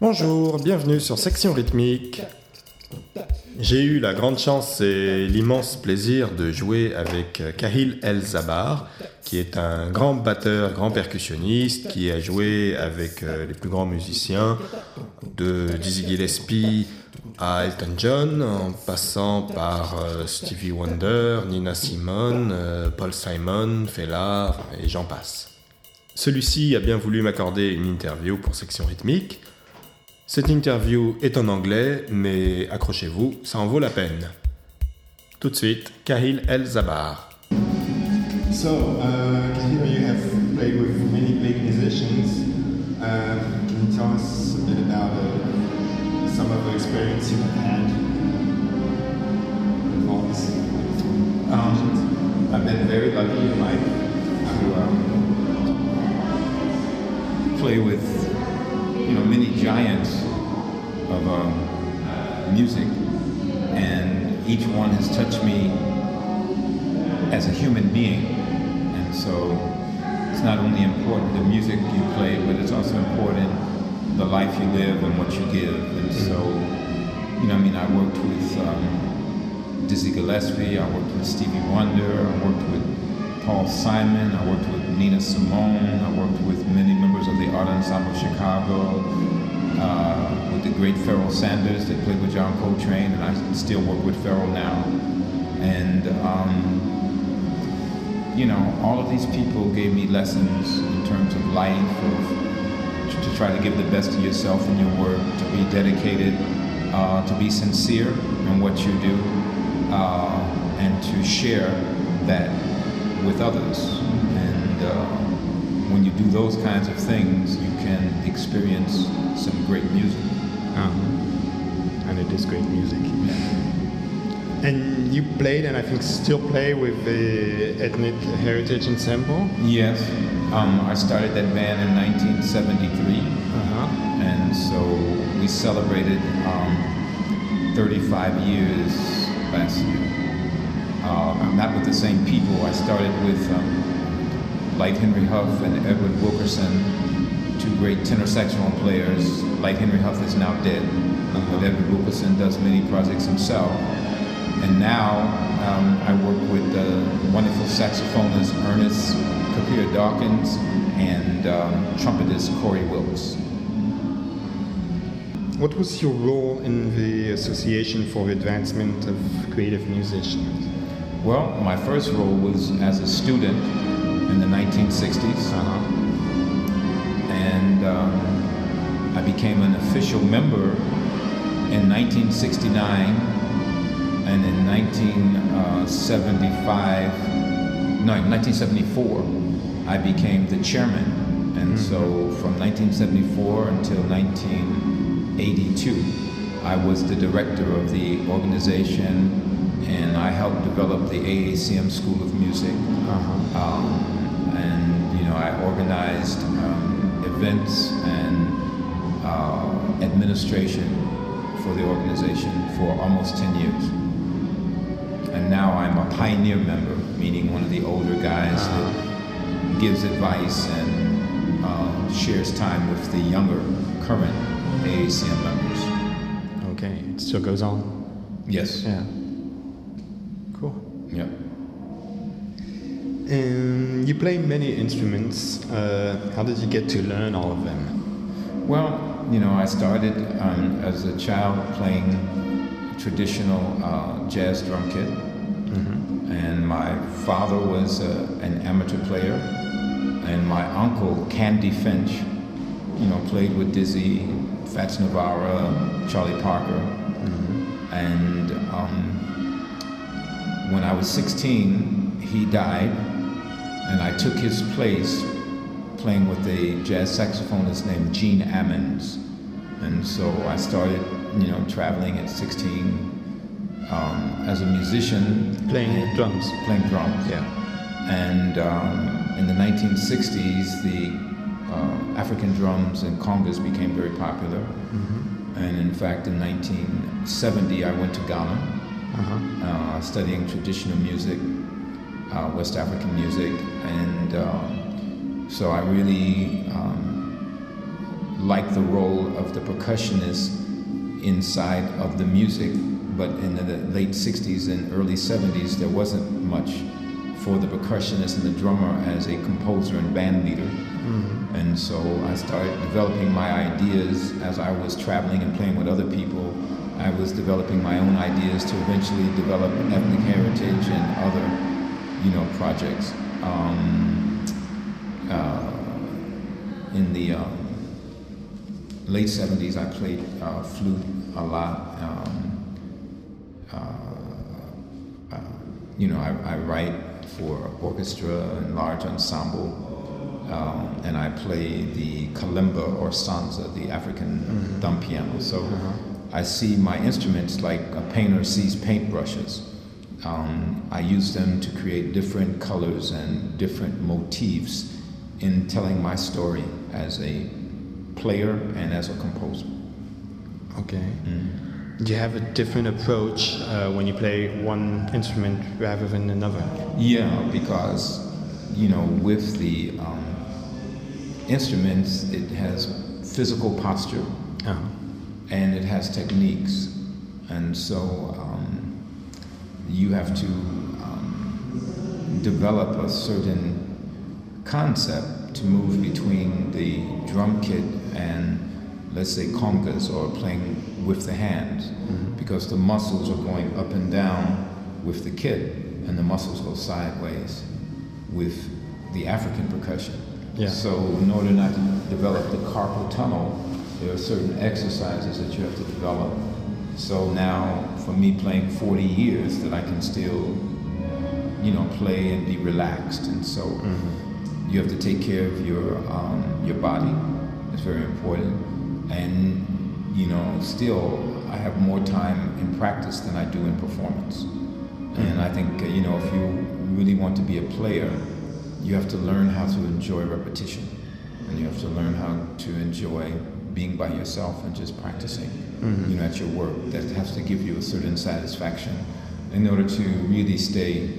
Bonjour, bienvenue sur Section Rythmique. J'ai eu la grande chance et l'immense plaisir de jouer avec Kahil El Zabar, qui est un grand batteur, grand percussionniste, qui a joué avec euh, les plus grands musiciens, de Dizzy Gillespie à Elton John, en passant par euh, Stevie Wonder, Nina Simone, euh, Paul Simon, Fela, et j'en passe. Celui-ci a bien voulu m'accorder une interview pour Section Rythmique. Cette interview est en anglais, mais accrochez-vous, ça en vaut la peine. Tout de suite, Kahil El Zabar. So, uh, here you have played with many big musicians. Um, can you tell us a bit about some of the experience you have had with all Um, I've been very lucky in life to um, play with, you know, many giants of um, music, and each one has touched me as a human being. And so, it's not only important the music you play, but it's also important the life you live and what you give. And so, you know, I mean, I worked with. Um, Dizzy Gillespie, I worked with Stevie Wonder, I worked with Paul Simon, I worked with Nina Simone, I worked with many members of the Art Ensemble of Chicago, uh, with the great Pharoah Sanders that played with John Coltrane, and I still work with Pharoah now. And, um, you know, all of these people gave me lessons in terms of life, of, try to give the best of yourself in your work, to be dedicated, uh, to be sincere in what you do, uh, and to share that with others. And uh, when you do those kinds of things, you can experience some great music. Uh-huh. And it is great music. And you played, and I think still play, with the Ethnic Heritage Ensemble. Yes, um, I started that band in 1973, Uh-huh. and so we celebrated um, 35 years last year. Uh, not with the same people. I started with um, Light Henry Huff and Edward Wilkerson, two great tenor saxophone players. Light Henry Huff is now dead, but Edward Wilkerson does many projects himself. And now um, I work with the wonderful saxophonist Ernest Khabeer Dawkins and um, trumpetist Corey Wilkes. What was your role in the Association for the Advancement of Creative Musicians? Well, my first role was as a student in the 1960s, Uh-huh. and um, I became an official member in 1969, and in 1975, no, in 1974, I became the chairman, and so from 1974 until 1982, I was the director of the organization, and I helped develop the AACM School of Music. Uh-huh. Um, and you know, I organized um, events and uh, administration for the organization for almost 10 years. And now I'm a pioneer member, meaning one of the older guys that gives advice and uh, shares time with the younger, current AACM members. Okay, it still goes on. Yes. Yeah. Cool. Yep. Um, you play many instruments. Uh, how did you get to learn all of them? Well, you know, I started um, as a child playing traditional uh, jazz drum kit, and my father was uh, an amateur player, and my uncle Candy Finch, you know, played with Dizzy, Fats Navarro, Charlie Parker, and um, when I was 16, he died, and I took his place playing with a jazz saxophonist named Gene Ammons. And so I started, you know, traveling at 16 um, as a musician. Playing drums. Playing drums. Yeah. And um, in the 1960s, the uh, African drums and congas became very popular. And in fact, in 1970, I went to Ghana uh, studying traditional music, uh, West African music, and um, so I really um, like the role of the percussionist inside of the music. But in the late 60s and early 70s, there wasn't much for the percussionist and the drummer as a composer and band leader. And so I started developing my ideas as I was traveling and playing with other people. I was developing my own ideas to eventually develop ethnic heritage and other, you know, projects. Um, uh, in the um, late 70s, I played uh, flute a lot. Um, uh, uh, you know, I, I write for orchestra and large ensemble. Um, and I play the kalimba or sanza, the African thumb piano. So I see my instruments like a painter sees paintbrushes. Um, I use them to create different colors and different motifs in telling my story as a player and as a composer. Okay. Do you have a different approach uh, when you play one instrument rather than another? Yeah, because you know, with the um, instruments, it has physical posture Uh-huh. and it has techniques, and so um, you have to um, develop a certain concept to move between the drum kit and, let's say, congas or playing with the hands, because the muscles are going up and down with the kit, and the muscles go sideways with the African percussion. Yeah. So, in order not to develop the carpal tunnel, there are certain exercises that you have to develop. So now, for me playing 40 years, that I can still, you know, play and be relaxed. And so, you have to take care of your um, your body. It's very important. And you know, still, I have more time in practice than I do in performance. And I think, uh, you know, if you really want to be a player, you have to learn how to enjoy repetition. And you have to learn how to enjoy being by yourself and just practicing, you know, at your work. That has to give you a certain satisfaction in order to really stay,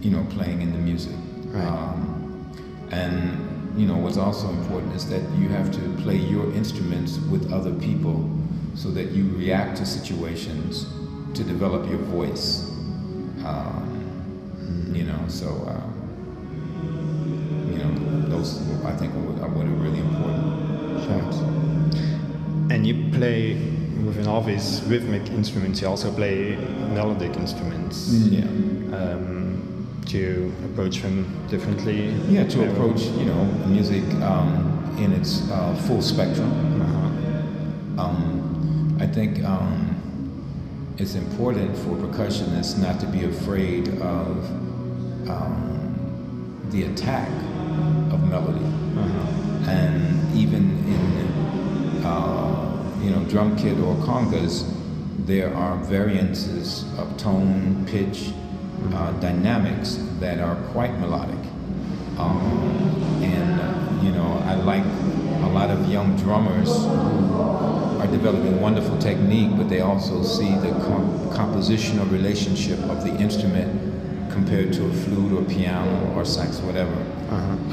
you know, playing in the music. Right. Um, and, you know, what's also important is that you have to play your instruments with other people so that you react to situations to develop your voice. Um, you know, so, uh, you know, those I think are what are really important. And you play within all these rhythmic instruments, you also play melodic instruments. Yeah. Um, you approach them differently? Yeah, to approach, you know, music um, in its uh, full spectrum. Uh-huh. Um, I think um, it's important for percussionists not to be afraid of um, the attack of melody. Uh-huh. And even in, uh, you know, drum kit or congas, there are variances of tone, pitch, uh, dynamics that are quite melodic. Um, and, uh, you know, I like a lot of young drummers who are developing wonderful technique, but they also see the com- compositional relationship of the instrument compared to a flute or piano or sax, whatever.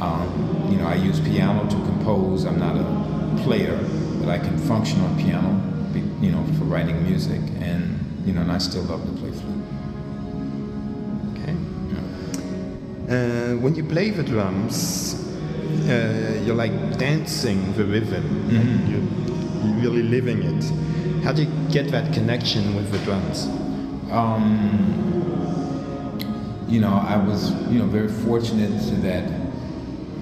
Um, you know, I use piano to compose. I'm not a player, but I can function on piano, you know, for writing music. And, you know, and I still love to Uh, when you play the drums, uh, you're like dancing the rhythm. like you, you're really living it. How do you get that connection with the drums? Um, you know, I was, you know, very fortunate to that,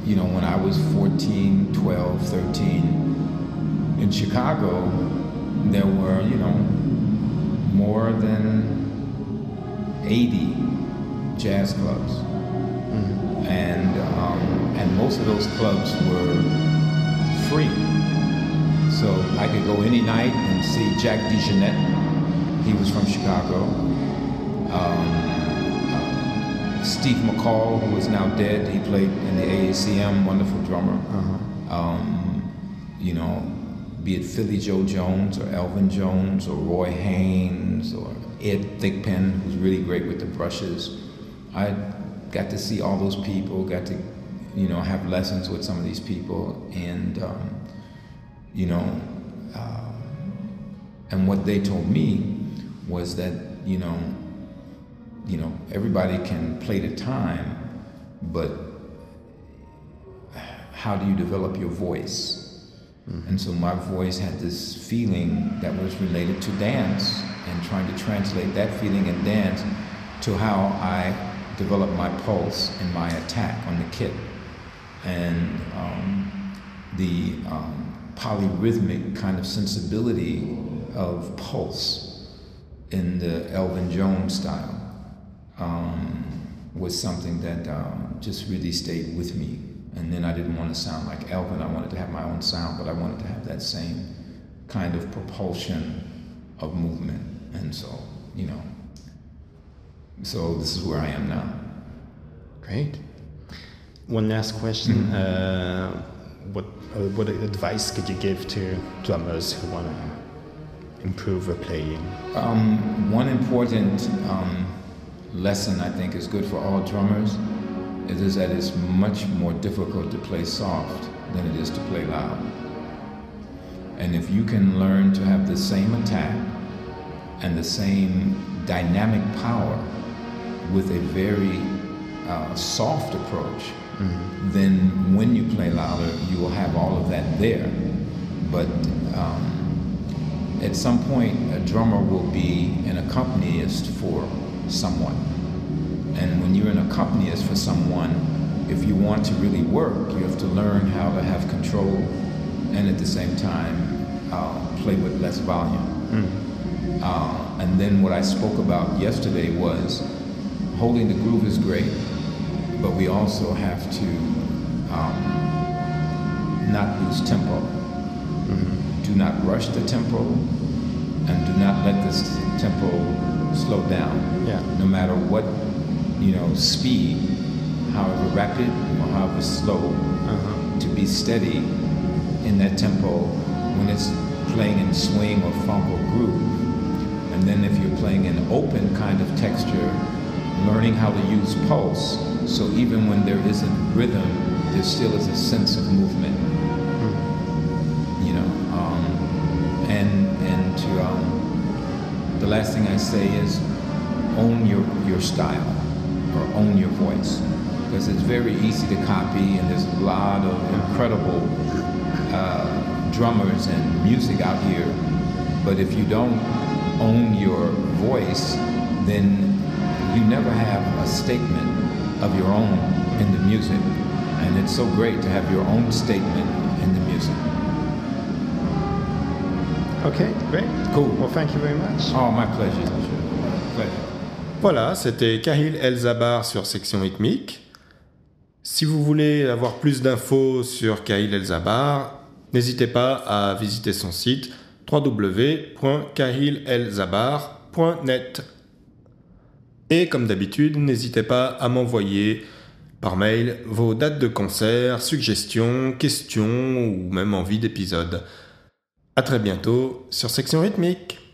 you know, when I was 14, 12, 13, in Chicago, there were, you know, more than 80 jazz clubs. And, um, and most of those clubs were free. So I could go any night and see Jack DeJohnette. He was from Chicago. Um, uh, Steve McCall, who is now dead, he played in the AACM, wonderful drummer. Um, you know, be it Philly Joe Jones or Elvin Jones or Roy Haynes or Ed Thigpen, who's really great with the brushes. I got to see all those people, got to, you know, have lessons with some of these people, and um, you know, uh, and what they told me was that you know, you know, everybody can play the time, but how do you develop your voice? And so my voice had this feeling that was related to dance and trying to translate that feeling in dance to how I develop my pulse and my attack on the kit. And um, the um, polyrhythmic kind of sensibility of pulse in the Elvin Jones style um, was something that um, just really stayed with me. And then I didn't want to sound like Elvin. I wanted to have my own sound, but I wanted to have that same kind of propulsion of movement. And so, you know, so this is where I am now. Great. One last question. Uh, what uh, what advice could you give to drummers who want to improve their playing? Um, one important um, lesson I think is good for all drummers it is that it's much more difficult to play soft than it is to play loud. And if you can learn to have the same attack and the same dynamic power with a very uh, soft approach, mm-hmm. then when you play louder, you will have all of that there. But um, at some point, a drummer will be an accompanist for someone and when you're an accompanist for someone, if you want to really work, you have to learn how to have control and at the same time uh, play with less volume. Mm. Uh, and then what I spoke about yesterday was holding the groove is great, but we also have to um, not lose tempo. Mm-hmm. Do not rush the tempo, and do not let this tempo slow down. Yeah. No matter what you know, speed, however rapid or however slow, uh-huh. to be steady in that tempo when it's playing in swing or funk or groove. And then if you're playing an open kind of texture, learning how to use pulse. So even when there isn't rhythm, there still is a sense of movement. Mm-hmm. You know, um, and and to um, the last thing I say is own your your style or own your voice. Because it's very easy to copy, and there's a lot of incredible uh, drummers and music out here. But if you don't own your voice, then you never have a statement of your own in the music. And it's so great to have your own statement in the music. Okay, great. Cool. Well, thank you very much. Oh, my pleasure. Pleasure. Voilà, c'était Kahil Elzabar sur Section Rythmique. Si vous voulez avoir plus d'infos sur Kahil Elzabar, n'hésitez pas à visiter son site www.kahilelzabar.net. Et comme d'habitude, n'hésitez pas à m'envoyer par mail vos dates de concert, suggestions, questions ou même envie d'épisode. À très bientôt sur Section Rythmique.